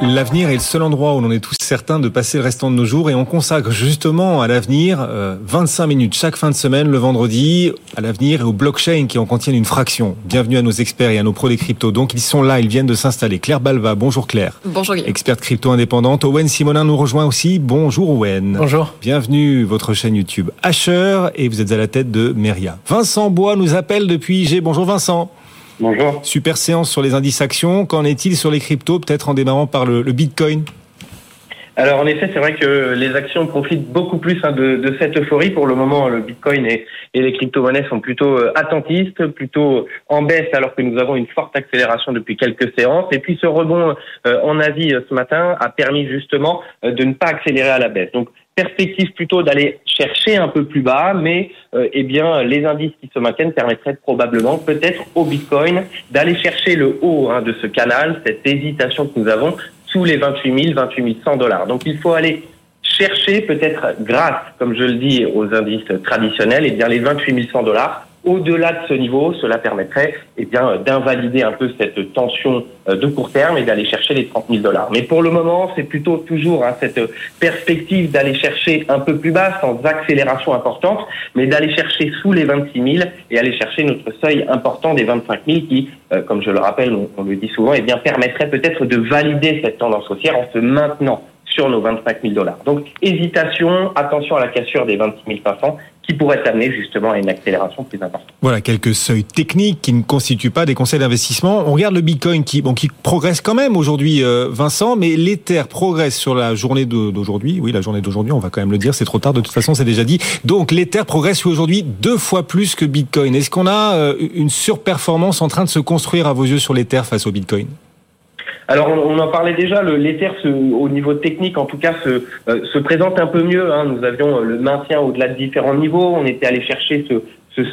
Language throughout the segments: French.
L'avenir est le seul endroit où l'on est tous certains de passer le restant de nos jours et on consacre justement à l'avenir 25 euh, minutes chaque fin de semaine le vendredi à l'avenir et aux blockchains qui en contiennent une fraction. Bienvenue à nos experts et à nos pros des cryptos. Donc ils sont là, ils viennent de s'installer. Claire Balva, bonjour Claire. Bonjour Guillaume. Experte crypto indépendante. Owen Simonin nous rejoint aussi. Bonjour Owen. Bonjour. Bienvenue votre chaîne YouTube Asher et vous êtes à la tête de Meria. Vincent Bois nous appelle depuis IG. Bonjour Vincent. Bonjour. Super séance sur les indices actions. Qu'en est-il sur les cryptos, peut-être en démarrant par le, Bitcoin? Alors en effet, c'est vrai que les actions profitent beaucoup plus hein, de, cette euphorie. Pour le moment, le Bitcoin et, les crypto-monnaies sont plutôt euh, attentistes, plutôt en baisse, alors que nous avons une forte accélération depuis quelques séances. Et puis ce rebond euh, en Asie euh, ce matin a permis justement de ne pas accélérer à la baisse. Donc perspective plutôt d'aller chercher un peu plus bas, mais euh, eh bien les indices qui se maintiennent permettraient probablement peut-être au Bitcoin d'aller chercher le haut hein, de ce canal, cette hésitation que nous avons sous les 28 000, 28 100 dollars. Donc il faut aller chercher peut-être grâce, comme je le dis, aux indices traditionnels, eh bien les 28 100 dollars au-delà de ce niveau, cela permettrait eh d'invalider un peu cette tension euh, de court terme et d'aller chercher les 30 000 dollars. Mais pour le moment, c'est plutôt toujours hein, cette perspective d'aller chercher un peu plus bas, sans accélération importante, mais d'aller chercher sous les 26 000 et aller chercher notre seuil important des 25 000 qui, euh, comme je le rappelle, on, le dit souvent, eh bien, permettrait peut-être de valider cette tendance haussière en se maintenant sur nos 25 000 dollars. Donc, hésitation, attention à la cassure des 26 500 qui pourrait amener justement à une accélération plus importante. Voilà quelques seuils techniques qui ne constituent pas des conseils d'investissement. On regarde le Bitcoin qui, bon, qui progresse quand même aujourd'hui, euh, Vincent, mais l'Ether progresse sur la journée d'aujourd'hui. Oui, la journée d'aujourd'hui, on va quand même le dire, c'est trop tard, de toute façon, c'est déjà dit. Donc l'Ether progresse aujourd'hui deux fois plus que Bitcoin. Est-ce qu'on a euh, une surperformance en train de se construire à vos yeux sur l'Ether face au Bitcoin? Alors on, en parlait déjà, l'Ether au niveau technique en tout cas se, euh, se présente un peu mieux. Hein. Nous avions euh, le maintien au-delà de différents niveaux, on était allé chercher ce,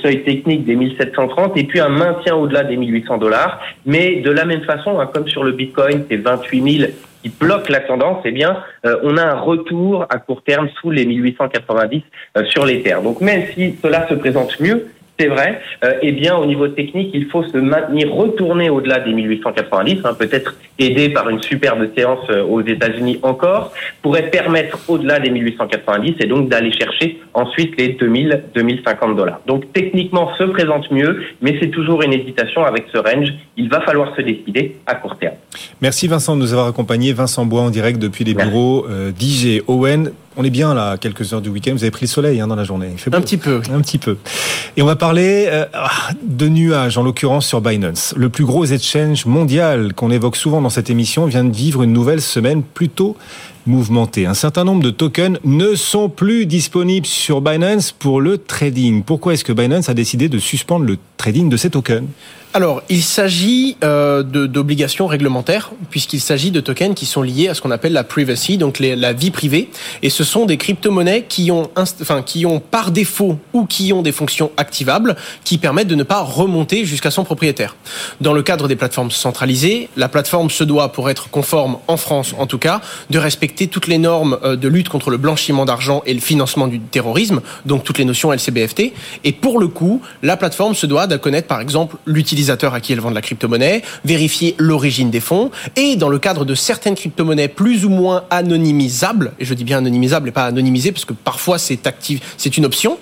seuil technique des 1730 et puis un maintien au-delà des 1800 dollars. Mais de la même façon, hein, comme sur le Bitcoin, c'est 28 000 qui bloquent la tendance, eh bien, euh, on a un retour à court terme sous les 1890 sur l'Ether. Donc même si cela se présente mieux, c'est vrai. Euh, eh bien, au niveau technique, il faut se maintenir, retourner au-delà des 1890, hein, peut-être aidé par une superbe séance euh, aux États-Unis encore, pourrait permettre au-delà des 1890 et donc d'aller chercher ensuite les 2000, 2050 dollars. Donc techniquement, se présente mieux, mais c'est toujours une hésitation avec ce range. Il va falloir se décider à court terme. Merci Vincent de nous avoir accompagnés. Vincent Bois en direct depuis les bureaux euh, d'IG Owen. On est bien là, quelques heures du week-end. Vous avez pris le soleil hein, dans la journée. Un petit peu. Un petit peu. Et on va parler euh, de nuages, en l'occurrence sur Binance. Le plus gros exchange mondial qu'on évoque souvent dans cette émission vient de vivre une nouvelle semaine plutôt mouvementée. Un certain nombre de tokens ne sont plus disponibles sur Binance pour le trading. Pourquoi est-ce que Binance a décidé de suspendre le trading de ces tokens? Alors, il s'agit euh, d'obligations réglementaires, puisqu'il s'agit de tokens qui sont liés à ce qu'on appelle la privacy, donc la vie privée. Et ce sont des crypto-monnaies qui ont, enfin, qui ont par défaut ou qui ont des fonctions activables qui permettent de ne pas remonter jusqu'à son propriétaire. Dans le cadre des plateformes centralisées, la plateforme se doit, pour être conforme en France en tout cas, de respecter toutes les normes euh, de lutte contre le blanchiment d'argent et le financement du terrorisme, donc toutes les notions LCBFT. Et pour le coup, la plateforme se doit de connaître par exemple l'utilisation à qui elles vendent la crypto-monnaie, vérifier l'origine des fonds, et dans le cadre de certaines crypto-monnaies plus ou moins anonymisables, et je dis bien anonymisables et pas anonymisées, parce que parfois c'est une option,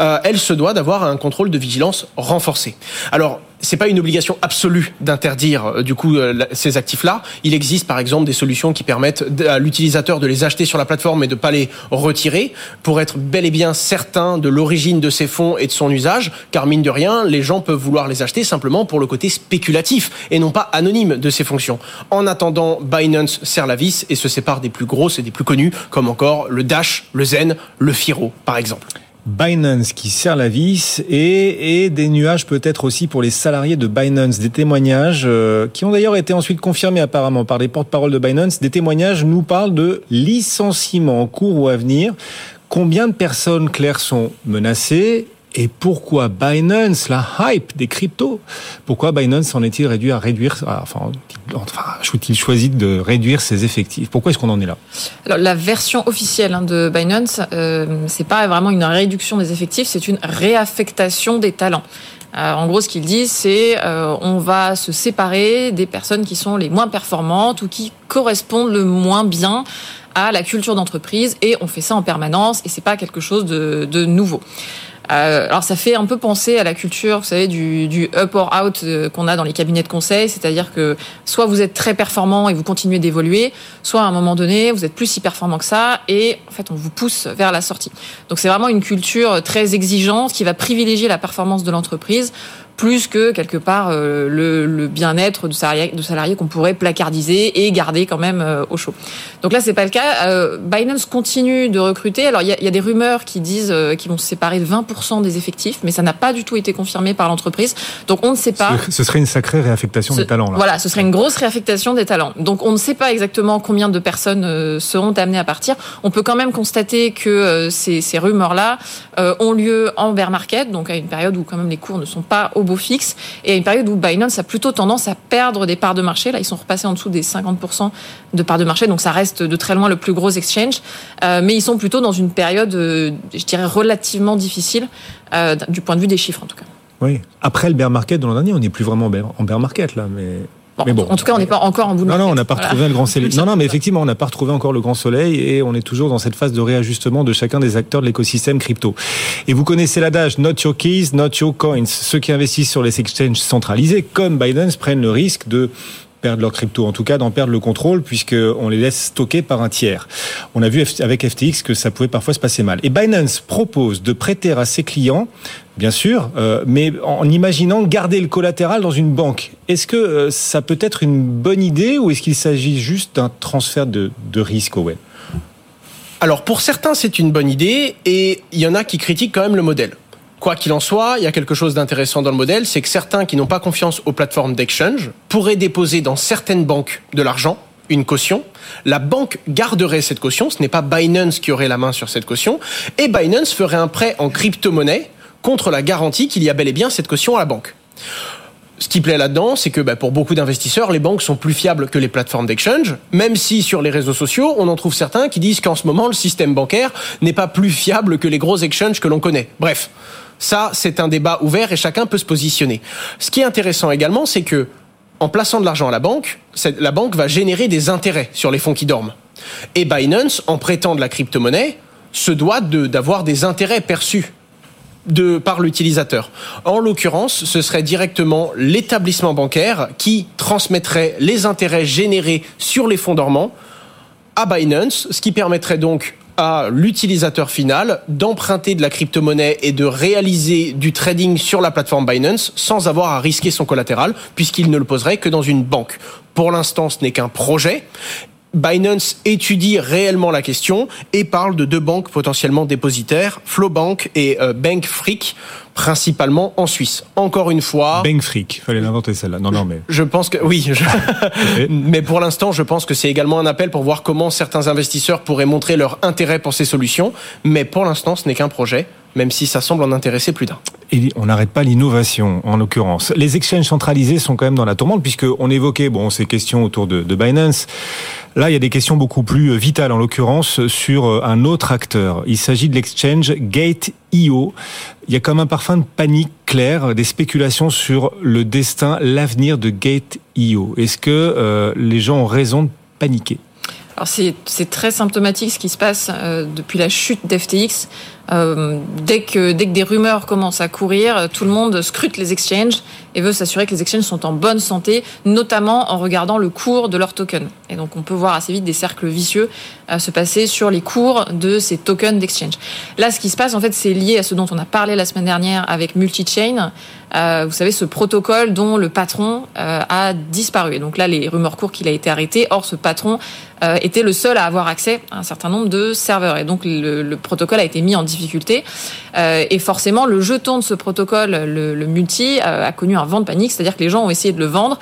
euh, elle se doit d'avoir un contrôle de vigilance renforcé. Alors, c'est pas une obligation absolue d'interdire euh, du coup euh, ces actifs-là. Il existe par exemple des solutions qui permettent à l'utilisateur de les acheter sur la plateforme et de pas les retirer pour être bel et bien certain de l'origine de ces fonds et de son usage. Car mine de rien, les gens peuvent vouloir les acheter simplement pour le côté spéculatif et non pas anonyme de ces fonctions. En attendant, Binance serre la vis et se sépare des plus grosses et des plus connus comme encore le Dash, le Zen, le Firo par exemple. Binance qui serre la vis et, des nuages peut-être aussi pour les salariés de Binance, des témoignages euh, qui ont d'ailleurs été ensuite confirmés apparemment par les porte-parole de Binance. Des témoignages nous parlent de licenciements en cours ou à venir. Combien de personnes, claires sont menacées? Et pourquoi Binance, la hype des cryptos, pourquoi Binance en est-il réduit à réduire, enfin, enfin il choisi de réduire ses effectifs? Pourquoi est-ce qu'on en est là? Alors, la version officielle hein, de Binance, euh, c'est pas vraiment une réduction des effectifs, c'est une réaffectation des talents. en gros, ce qu'ils disent, c'est on va se séparer des personnes qui sont les moins performantes ou qui correspondent le moins bien à la culture d'entreprise et on fait ça en permanence et c'est pas quelque chose de nouveau. Euh, alors ça fait un peu penser à la culture, vous savez, du, du up or out euh, qu'on a dans les cabinets de conseil, c'est-à-dire que soit vous êtes très performant et vous continuez d'évoluer, soit à un moment donné vous êtes plus si performant que ça et en fait on vous pousse vers la sortie. Donc c'est vraiment une culture très exigeante qui va privilégier la performance de l'entreprise plus que quelque part euh, le, le bien-être de salariés, de salariés qu'on pourrait placardiser et garder quand même euh, au chaud. Donc là, c'est pas le cas. Euh, Binance continue de recruter. Alors il y a, y a, des rumeurs qui disent qu'ils vont se séparer de 20% des effectifs, mais ça n'a pas du tout été confirmé par l'entreprise. Donc on ne sait pas. Ce serait une sacrée réaffectation ce, des talents. Là. Voilà, ce serait une grosse réaffectation des talents. Donc on ne sait pas exactement combien de personnes seront amenées à partir. On peut quand même constater que ces, ces rumeurs-là ont lieu en bear market, donc à une période où quand même les cours ne sont pas au fixe et à une période où Binance a plutôt tendance à perdre des parts de marché. Là, ils sont repassés en dessous des 50% de parts de marché, donc ça reste de très loin le plus gros exchange. Euh, mais ils sont plutôt dans une période, euh, je dirais, relativement difficile euh, du point de vue des chiffres en tout cas. Oui. Après le bear market de l'an dernier, on n'est plus vraiment en bear market là, mais Bon, mais bon, en tout cas, on n'est pas encore en bout de Non, non, on n'a pas voilà. retrouvé le grand soleil. Non, non, mais effectivement, on n'a pas retrouvé encore le grand soleil et on est toujours dans cette phase de réajustement de chacun des acteurs de l'écosystème crypto. Et vous connaissez l'adage Not your keys, not your coins. Ceux qui investissent sur les exchanges centralisés, comme Binance, prennent le risque de perdre leur crypto, en tout cas d'en perdre le contrôle, puisqu'on les laisse stocker par un tiers. On a vu avec FTX que ça pouvait parfois se passer mal. Et Binance propose de prêter à ses clients, bien sûr, euh, mais en imaginant garder le collatéral dans une banque. Est-ce que euh, ça peut être une bonne idée ou est-ce qu'il s'agit juste d'un transfert de, de risque web alors pour certains c'est une bonne idée et il y en a qui critiquent quand même le modèle. Quoi qu'il en soit, il y a quelque chose d'intéressant dans le modèle, c'est que certains qui n'ont pas confiance aux plateformes d'exchange pourraient déposer dans certaines banques de l'argent, une caution. La banque garderait cette caution, ce n'est pas Binance qui aurait la main sur cette caution, et Binance ferait un prêt en crypto-monnaie contre la garantie qu'il y a bel et bien cette caution à la banque. Ce qui plaît là-dedans, c'est que bah, pour beaucoup d'investisseurs, les banques sont plus fiables que les plateformes d'exchange, même si sur les réseaux sociaux, on en trouve certains qui disent qu'en ce moment, le système bancaire n'est pas plus fiable que les gros exchanges que l'on connaît. Bref, ça, c'est un débat ouvert et chacun peut se positionner. Ce qui est intéressant également, c'est que en plaçant de l'argent à la banque, la banque va générer des intérêts sur les fonds qui dorment. Et Binance, en prêtant de la crypto-monnaie, se doit d'avoir des intérêts perçus par l'utilisateur. En l'occurrence, ce serait directement l'établissement bancaire qui transmettrait les intérêts générés sur les fonds dormants à Binance, ce qui permettrait donc à l'utilisateur final d'emprunter de la crypto-monnaie et de réaliser du trading sur la plateforme Binance sans avoir à risquer son collatéral puisqu'il ne le poserait que dans une banque. Pour l'instant, ce n'est qu'un projet. Binance étudie réellement la question et parle de deux banques potentiellement dépositaires, Flowbank et euh, Bankfreak, principalement en Suisse. Encore une fois. Bankfreak, fallait l'inventer celle-là. Non, non, mais. Je pense que oui. Je... mais pour l'instant, je pense que c'est également un appel pour voir comment certains investisseurs pourraient montrer leur intérêt pour ces solutions. Mais pour l'instant, ce n'est qu'un projet même si ça semble en intéresser plus d'un. Et on n'arrête pas l'innovation, en l'occurrence. Les exchanges centralisés sont quand même dans la tourmente, puisqu'on évoquait bon, ces questions autour de, de Binance. Là, il y a des questions beaucoup plus vitales, en l'occurrence, sur un autre acteur. Il s'agit de l'exchange Gate.io. Il y a comme un parfum de panique clair, des spéculations sur le destin, l'avenir de Gate.io. Est-ce que euh, les gens ont raison de paniquer? Alors c'est très symptomatique ce qui se passe euh, depuis la chute d'FTX. Euh, dès que dès que des rumeurs commencent à courir, tout le monde scrute les exchanges et veut s'assurer que les exchanges sont en bonne santé, notamment en regardant le cours de leurs tokens. Et donc on peut voir assez vite des cercles vicieux euh, se passer sur les cours de ces tokens d'exchange. Là, ce qui se passe en fait, c'est lié à ce dont on a parlé la semaine dernière avec Multichain. Euh, vous savez, ce protocole dont le patron euh, a disparu. Et donc là, les rumeurs courent qu'il a été arrêté. Or, ce patron euh, était le seul à avoir accès à un certain nombre de serveurs. Et donc, le, le protocole a été mis en difficulté. Euh, et forcément, le jeton de ce protocole, le, le multi, a connu un vent de panique. C'est-à-dire que les gens ont essayé de le vendre.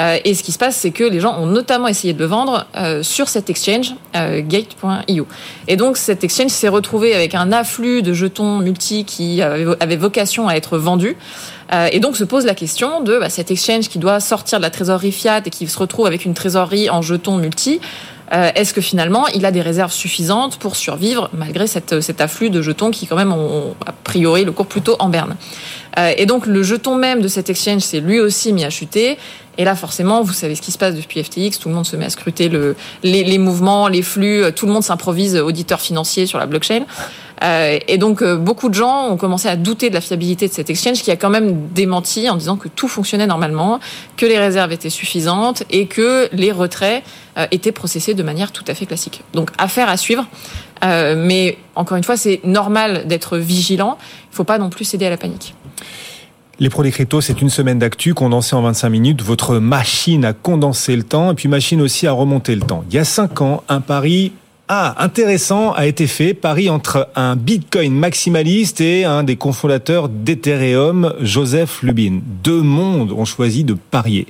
Euh, et ce qui se passe, c'est que les gens ont notamment essayé de le vendre euh, sur cet exchange, euh, Gate.io. Et donc cet exchange s'est retrouvé avec un afflux de jetons multi qui avait vocation à être vendus. Et donc se pose la question de bah, cet exchange qui doit sortir de la trésorerie fiat et qui se retrouve avec une trésorerie en jetons multi. Est-ce que finalement il a des réserves suffisantes pour survivre malgré cette, cet afflux de jetons qui quand même ont a priori le cours plutôt en berne? Euh, et donc le jeton même de cet exchange s'est lui aussi mis à chuter. Et là, forcément, vous savez ce qui se passe depuis FTX. Tout le monde se met à scruter le, les, les mouvements, les flux. Tout le monde s'improvise auditeur financier sur la blockchain. Euh, et donc, euh, beaucoup de gens ont commencé à douter de la fiabilité de cet exchange qui a quand même démenti en disant que tout fonctionnait normalement, que les réserves étaient suffisantes et que les retraits euh, étaient processés de manière tout à fait classique. Donc, affaire à suivre. mais encore une fois, c'est normal d'être vigilant. Il ne faut pas non plus céder à la panique. Les pros des cryptos, c'est une semaine d'actu condensée en 25 minutes. Votre machine a condensé le temps et puis machine aussi à remonter le temps. Il y a 5 ans, un pari ah, intéressant a été fait, pari entre un Bitcoin maximaliste et un des cofondateurs d'Ethereum, Joseph Lubin. Deux mondes ont choisi de parier.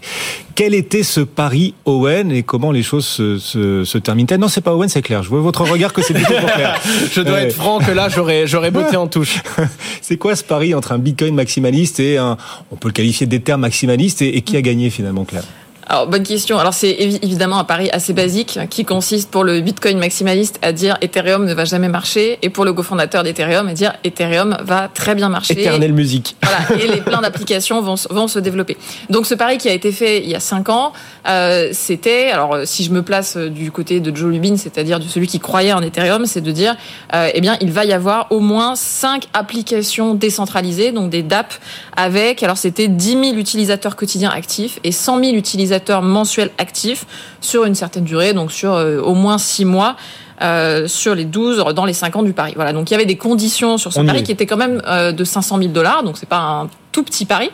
Quel était ce pari Owen et comment les choses se, se, se terminent Non, c'est pas Owen, c'est clair. Je vois votre regard que c'est plutôt pour clair. Je dois être franc que là, j'aurais, j'aurais botté en touche. c'est quoi ce pari entre un Bitcoin maximaliste et un, on peut le qualifier d'Ether maximaliste et, et qui a gagné finalement, Claire? Alors, bonne question. Alors, c'est évidemment un pari assez basique qui consiste pour le Bitcoin maximaliste à dire Ethereum ne va jamais marcher et pour le cofondateur d'Ethereum à dire Ethereum va très bien marcher. Éternelle musique. Voilà, et les plein d'applications vont, vont se développer. Donc, ce pari qui a été fait il y a cinq ans, euh, c'était, alors si je me place du côté de Joe Lubin, c'est-à-dire de celui qui croyait en Ethereum, c'est de dire, euh, eh bien, il va y avoir au moins cinq applications décentralisées, donc des DApp avec, alors c'était 10 000 utilisateurs quotidiens actifs et 100 000 utilisateurs mensuels actifs sur une certaine durée, donc sur euh, au moins six mois. Euh, sur les 12 dans les 5 ans du pari. Voilà, donc il y avait des conditions sur ce pari qui étaient quand même euh, de 500 000 dollars, donc c'est pas un tout petit pari.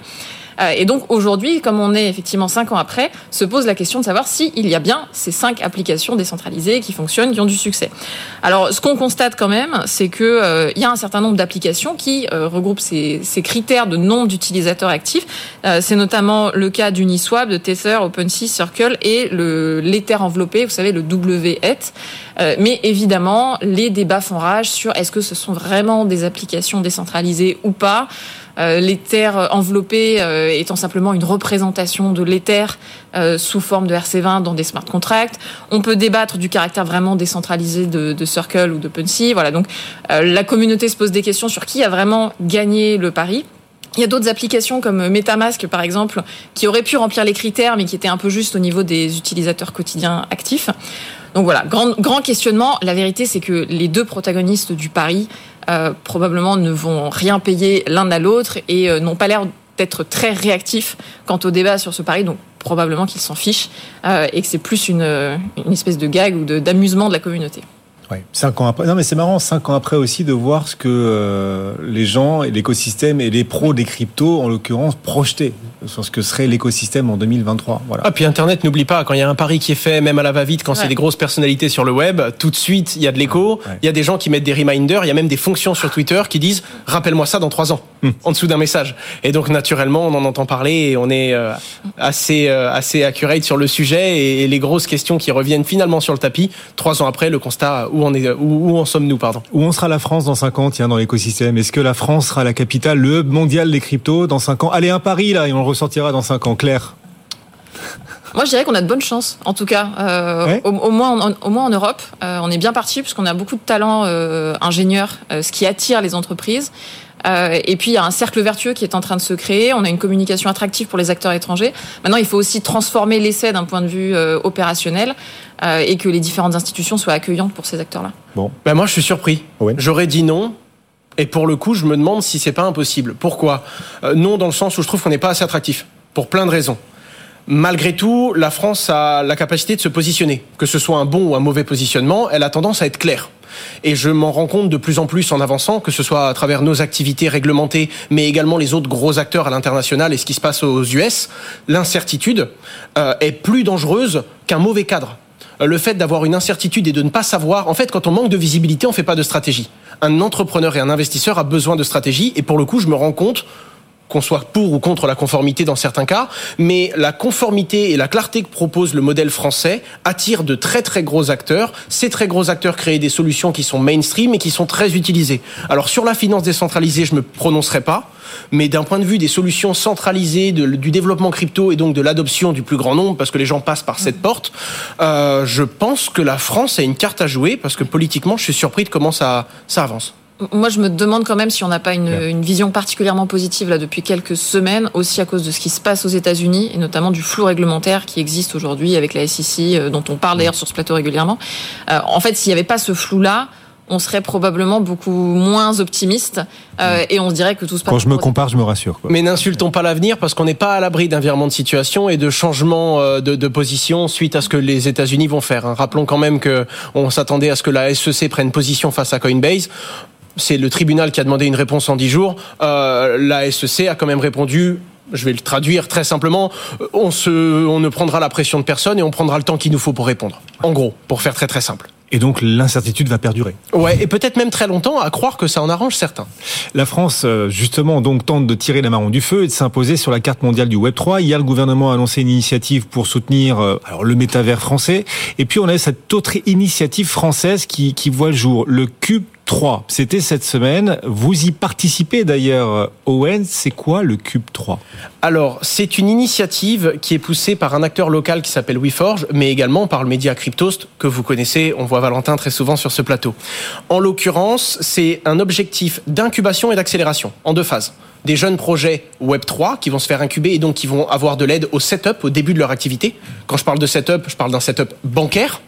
Euh, et donc aujourd'hui, comme on est effectivement cinq ans après, se pose la question de savoir s'il y a bien ces cinq applications décentralisées qui fonctionnent, qui ont du succès. Alors ce qu'on constate quand même, c'est que euh, il y a un certain nombre d'applications qui euh, regroupent ces, ces, critères de nombre d'utilisateurs actifs. c'est notamment le cas d'Uniswap, de Tether, OpenSea, Circle et le l'Ether enveloppé, vous savez le WETH. mais évidemment, les débats font rage sur est-ce que ce sont vraiment des applications décentralisées ou pas. Euh, l'éther enveloppé euh, étant simplement une représentation de l'éther euh, sous forme de RC20 dans des smart contracts. On peut débattre du caractère vraiment décentralisé de, de Circle ou de Punsy. Voilà, donc la communauté se pose des questions sur qui a vraiment gagné le pari. Il y a d'autres applications comme MetaMask, par exemple, qui auraient pu remplir les critères, mais qui étaient un peu juste au niveau des utilisateurs quotidiens actifs. Donc voilà, grand, questionnement. La vérité, c'est que les deux protagonistes du pari euh, probablement ne vont rien payer l'un à l'autre et euh, n'ont pas l'air d'être très réactifs quant au débat sur ce pari. Donc probablement qu'ils s'en fichent euh, et que c'est plus une espèce de gag ou d'amusement de la communauté. Ouais, cinq ans après. Non, mais c'est marrant, cinq ans après aussi de voir ce que euh, les gens et l'écosystème et les pros des cryptos, en l'occurrence, projetaient sur ce que serait l'écosystème en 2023. Voilà. Ah, puis Internet, n'oublie pas, quand il y a un pari qui est fait, même à la va-vite, quand c'est des grosses personnalités sur le web, tout de suite, il y a de l'écho. Il y a des gens qui mettent des reminders. Il y a même des fonctions sur Twitter qui disent rappelle-moi ça dans trois ans, hmm. en dessous d'un message. Et donc, naturellement, on en entend parler et on est euh, assez euh, assez accurate sur le sujet et, et les grosses questions qui reviennent finalement sur le tapis. Trois ans après, le constat où, on est, où, où en sommes-nous pardon? Où on sera la France dans 5 ans, tiens, dans l'écosystème? Est-ce que la France sera la capitale, le hub mondial des cryptos dans 5 ans? Allez, un pari là, et on le ressortira dans 5 ans, Claire moi, je dirais qu'on a de bonnes chances, en tout cas, euh, au, au, moins, en, au moins en Europe. Euh, on est bien parti puisqu'on a beaucoup de talents euh, ingénieurs, euh, ce qui attire les entreprises. Euh, et puis il y a un cercle vertueux qui est en train de se créer. On a une communication attractive pour les acteurs étrangers. Maintenant, il faut aussi transformer l'essai d'un point de vue euh, opérationnel euh, et que les différentes institutions soient accueillantes pour ces acteurs-là. Bon, ben moi je suis surpris. Ouais. J'aurais dit non. Et pour le coup, je me demande si c'est pas impossible. Pourquoi? Euh, Non, dans le sens où je trouve qu'on n'est pas assez attractif, pour plein de raisons. Malgré tout, la France a la capacité de se positionner. Que ce soit un bon ou un mauvais positionnement, elle a tendance à être claire. Et je m'en rends compte de plus en plus en avançant, que ce soit à travers nos activités réglementées, mais également les autres gros acteurs à l'international et ce qui se passe aux US, l'incertitude euh, est plus dangereuse qu'un mauvais cadre le fait d'avoir une incertitude et de ne pas savoir. En fait, quand on manque de visibilité, on ne fait pas de stratégie. Un entrepreneur et un investisseur a besoin de stratégie. Et pour le coup, je me rends compte qu'on soit pour ou contre la conformité dans certains cas, mais la conformité et la clarté que propose le modèle français attire de très très gros acteurs. Ces très gros acteurs créent des solutions qui sont mainstream et qui sont très utilisées. Alors sur la finance décentralisée, je me prononcerai pas, mais d'un point de vue des solutions centralisées, de, du développement crypto et donc de l'adoption du plus grand nombre, parce que les gens passent par cette porte, euh, je pense que la France a une carte à jouer, parce que politiquement, je suis surpris de comment ça, ça avance. Moi, je me demande quand même si on n'a pas une, une, vision particulièrement positive là depuis quelques semaines, aussi à cause de ce qui se passe aux États-Unis et notamment du flou réglementaire qui existe aujourd'hui avec la SEC, euh, dont on parle d'ailleurs sur ce plateau régulièrement. Euh, en fait, s'il n'y avait pas ce flou-là, on serait probablement beaucoup moins optimiste euh, et on se dirait que tout se passe. Quand je me compare, je me rassure. Quoi. Mais n'insultons pas l'avenir parce qu'on n'est pas à l'abri d'un virement de situation et de changement euh, de, de, position suite à ce que les États-Unis vont faire. Hein. Rappelons quand même que on s'attendait à ce que la SEC prenne position face à Coinbase c'est le tribunal qui a demandé une réponse en 10 jours. Euh, la SEC a quand même répondu je vais le traduire très simplement, on, se, on ne prendra la pression de personne et on prendra le temps qu'il nous faut pour répondre. En gros, pour faire très très simple. Et donc l'incertitude va perdurer. Ouais, et peut-être même très longtemps, à croire que ça en arrange certains. La France, euh, justement, donc tente de tirer les marrons du feu et de s'imposer sur la carte mondiale du Web 3. Hier, le gouvernement a annoncé une initiative pour soutenir euh, alors le métavers français. Et puis on a cette autre initiative française qui, qui voit le jour, le Cube 3. C'était cette semaine. Vous y participez d'ailleurs, Owen. C'est quoi le Cube 3 Alors, c'est une initiative qui est poussée par un acteur local qui s'appelle WeForge, mais également par le média Cryptost, que vous connaissez. On voit Valentin très souvent sur ce plateau. En l'occurrence, c'est un objectif d'incubation et d'accélération en deux phases des jeunes projets Web3 qui vont se faire incuber et donc qui vont avoir de l'aide au setup au début de leur activité. Quand je parle de setup, je parle d'un setup bancaire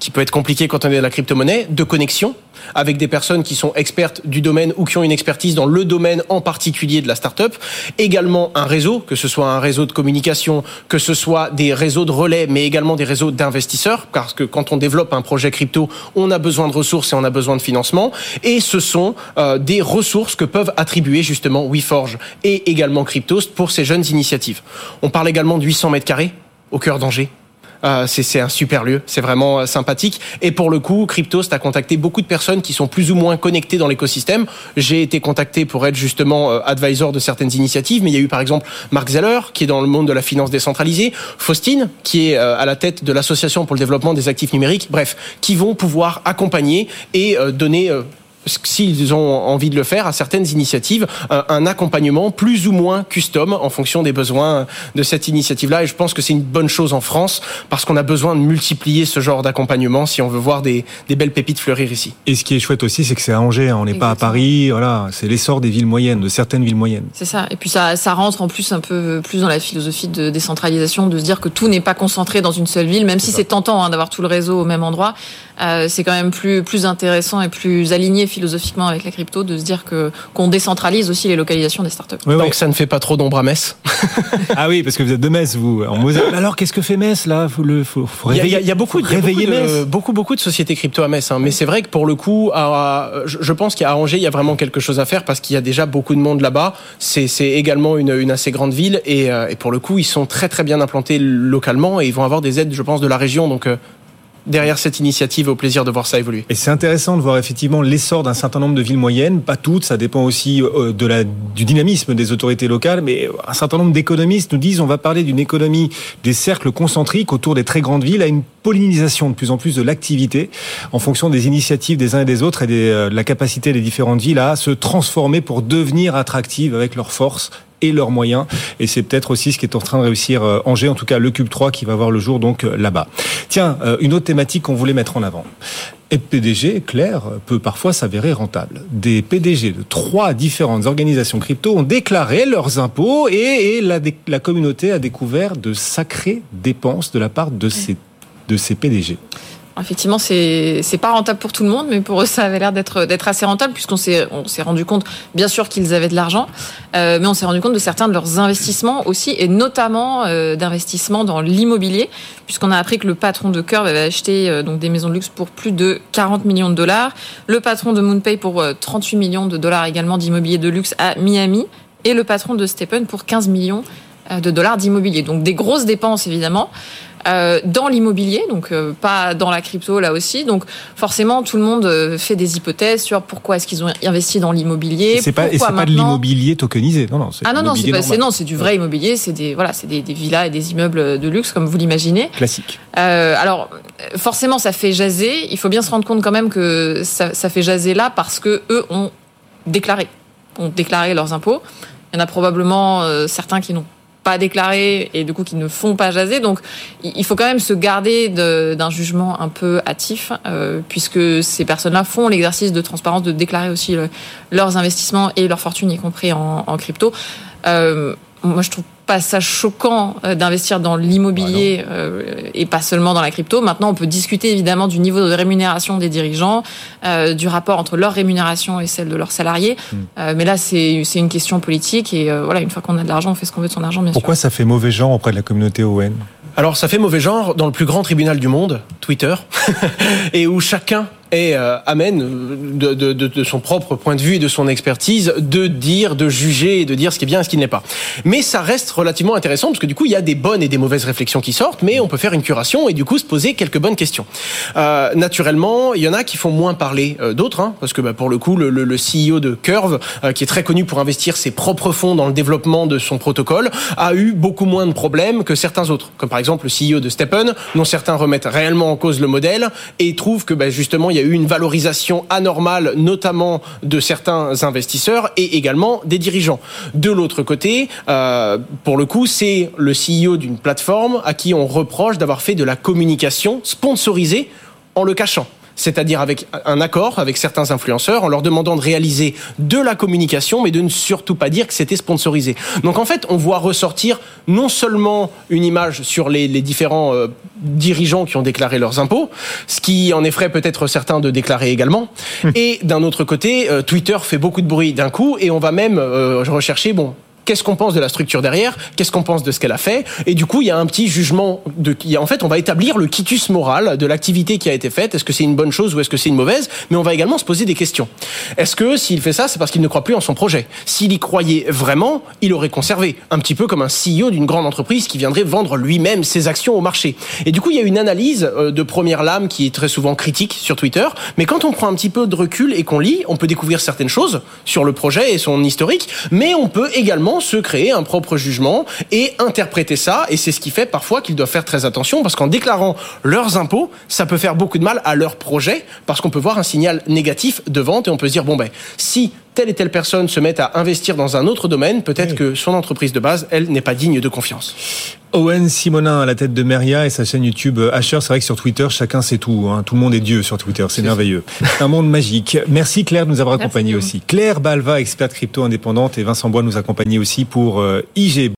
qui peut être compliqué quand on est dans la crypto-monnaie, de connexion avec des personnes qui sont expertes du domaine ou qui ont une expertise dans le domaine en particulier de la start-up. Également un réseau, que ce soit un réseau de communication, que ce soit des réseaux de relais, mais également des réseaux d'investisseurs, parce que quand on développe un projet crypto, on a besoin de ressources et on a besoin de financement. Et ce sont euh, des ressources que peuvent attribuer justement WeForge et également Cryptost pour ces jeunes initiatives. On parle également de 800 mètres carrés au cœur d'Angers euh, c'est un super lieu, c'est vraiment euh, sympathique. Et pour le coup, Cryptost a contacté beaucoup de personnes qui sont plus ou moins connectées dans l'écosystème. J'ai été contacté pour être justement euh, advisor de certaines initiatives, mais il y a eu par exemple Mark Zeller, qui est dans le monde de la finance décentralisée, Faustine, qui est à la tête de l'association pour le développement des actifs numériques, bref, qui vont pouvoir accompagner et donner s'ils ont envie de le faire, à certaines initiatives, un accompagnement plus ou moins custom en fonction des besoins de cette initiative-là. Et je pense que c'est une bonne chose en France parce qu'on a besoin de multiplier ce genre d'accompagnement si on veut voir des, des, belles pépites fleurir ici. Et ce qui est chouette aussi, c'est que c'est à Angers, hein. on n'est pas à Paris. Voilà, c'est l'essor des villes moyennes, de certaines villes moyennes. C'est ça. Et puis ça, ça rentre en plus un peu plus dans la philosophie de décentralisation, de se dire que tout n'est pas concentré dans une seule ville, même si c'est tentant hein, d'avoir tout le réseau au même endroit. Euh, c'est quand même plus plus intéressant et plus aligné philosophiquement avec la crypto de se dire que qu'on décentralise aussi les localisations des startups. Oui, Donc ça ne fait pas trop d'ombre à Metz. ah oui, parce que vous êtes de Metz, vous, en Moselle. Alors qu'est-ce que fait Metz là? Faut le, faut, faut réveiller, il, y a, il y a, beaucoup, réveiller beaucoup, de, beaucoup, beaucoup de sociétés crypto à Metz. Hein. Mais c'est vrai que pour le coup, à, je pense qu'à Angers, il y a vraiment quelque chose à faire parce qu'il y a déjà beaucoup de monde là-bas. C'est également une, une, assez grande ville et, euh, et, pour le coup, ils sont très très bien implantés localement et ils vont avoir des aides, je pense, de la région. Donc euh, derrière cette initiative. Au plaisir de voir ça évoluer. Et c'est intéressant de voir effectivement l'essor d'un certain nombre de villes moyennes, pas toutes, ça dépend aussi euh, du dynamisme des autorités locales, mais un certain nombre d'économistes nous disent on va parler d'une économie des cercles concentriques autour des très grandes villes à une pollinisation de plus en plus de l'activité en fonction des initiatives des uns et des autres et euh, de la capacité des différentes villes à se transformer pour devenir attractives avec leurs forces et leurs moyens. Et c'est peut-être aussi ce qui est en train de réussir euh, Angers, en tout cas le Cube 3 qui va voir le jour donc euh, là-bas. Tiens, euh, une autre thématique qu'on voulait mettre en avant. Et PDG, clair, peut parfois s'avérer rentable. Des PDG de trois différentes organisations crypto ont déclaré leurs impôts et, et la, la, communauté a découvert de sacrées dépenses de la part de ces, de ces PDG. Effectivement, c'est c'est pas rentable pour tout le monde, mais pour eux, ça avait l'air d'être d'être assez rentable puisqu'on s'est on s'est rendu compte, bien sûr, qu'ils avaient de l'argent, euh, mais on s'est rendu compte de certains de leurs investissements aussi, et notamment euh, d'investissements dans l'immobilier, puisqu'on a appris que le patron de Curve avait acheté euh, donc des maisons de luxe pour plus de 40 millions de dollars, le patron de MoonPay pour 38 millions de dollars également d'immobilier de luxe à Miami, et le patron de Stephen pour 15 millions de dollars d'immobilier. Donc des grosses dépenses évidemment. Euh, dans l'immobilier, donc euh, pas dans la crypto là aussi. Donc forcément, tout le monde euh, fait des hypothèses sur pourquoi est-ce qu'ils ont investi dans l'immobilier. C'est pas, et c'est pas de l'immobilier tokenisé, non non. Ah non non, c'est, c'est non, c'est du vrai immobilier, c'est des voilà, c'est des, des, villas et des immeubles de luxe comme vous l'imaginez. Classique. alors forcément, ça fait jaser. Il faut bien se rendre compte quand même que ça, ça fait jaser là parce que eux ont déclaré, ont déclaré leurs impôts. Il y en a probablement certains qui n'ont pas déclarés et du coup qui ne font pas jaser. Donc il faut quand même se garder d'un jugement un peu hâtif euh, puisque ces personnes-là font l'exercice de transparence de déclarer aussi leurs investissements et leurs fortunes y compris en, crypto. Euh, moi je trouve pas ça choquant euh, d'investir dans l'immobilier ah euh, et pas seulement dans la crypto. Maintenant, on peut discuter évidemment du niveau de rémunération des dirigeants, euh, du rapport entre leur rémunération et celle de leurs salariés. Hmm. mais là, c'est une question politique et voilà, une fois qu'on a de l'argent, on fait ce qu'on veut de son argent. Bien Pourquoi ça fait mauvais genre auprès de la communauté ON alors ça fait mauvais genre dans le plus grand tribunal du monde, Twitter, et où chacun et euh, amène de, de, de, son propre point de vue et de son expertise de dire, de juger et de dire ce qui est bien et ce qui n'est pas. Mais ça reste relativement intéressant parce que du coup il y a des bonnes et des mauvaises réflexions qui sortent, mais on peut faire une curation et du coup se poser quelques bonnes questions. Euh, naturellement, il y en a qui font moins parler euh, d'autres, hein, parce que bah, pour le coup le, le, le CEO de Curve, euh, qui est très connu pour investir ses propres fonds dans le développement de son protocole, a eu beaucoup moins de problèmes que certains autres, comme par exemple le CEO de Steppen, dont certains remettent réellement en cause le modèle et trouvent que bah, justement il y a eu une valorisation anormale, notamment de certains investisseurs et également des dirigeants. De l'autre côté, euh, pour le coup, c'est le CEO d'une plateforme à qui on reproche d'avoir fait de la communication sponsorisée en le cachant c'est-à-dire avec un accord avec certains influenceurs en leur demandant de réaliser de la communication, mais de ne surtout pas dire que c'était sponsorisé. Donc en fait, on voit ressortir non seulement une image sur les, différents euh, dirigeants qui ont déclaré leurs impôts, ce qui en effraie peut-être certains de déclarer également, hum. et d'un autre côté, euh, Twitter fait beaucoup de bruit d'un coup, et on va même euh, rechercher, bon, qu'est-ce qu'on pense de la structure derrière, qu'est-ce qu'on pense de ce qu'elle a fait, et du coup il y a un petit jugement de, en fait on va établir le quitus moral de l'activité qui a été faite, est-ce que c'est une bonne chose ou est-ce que c'est une mauvaise, mais on va également se poser des questions. Est-ce que s'il fait ça, c'est parce qu'il ne croit plus en son projet? S'il y croyait vraiment, il aurait conservé, un petit peu comme un CEO d'une grande entreprise qui viendrait vendre lui-même ses actions au marché. Et du coup il y a une analyse euh, de première lame qui est très souvent critique sur Twitter, mais quand on prend un petit peu de recul et qu'on lit, on peut découvrir certaines choses sur le projet et son historique, mais on peut également se créer un propre jugement et interpréter ça. Et c'est ce qui fait parfois qu'ils doivent faire très attention parce qu'en déclarant leurs impôts, ça peut faire beaucoup de mal à leur projet parce qu'on peut voir un signal négatif de vente et on peut se dire bon ben si telle et telle personne se met à investir dans un autre domaine, peut-être que son entreprise de base, elle, n'est pas digne de confiance. Owen Simonin à la tête de Meria et sa chaîne YouTube Asher. C'est vrai que sur Twitter, chacun sait tout. Hein. Tout le monde est Dieu sur Twitter. C'est merveilleux. un monde magique. Merci Claire de nous avoir accompagnés aussi. Claire Balva, experte crypto indépendante, et Vincent Bois nous accompagnaient aussi pour euh, IG.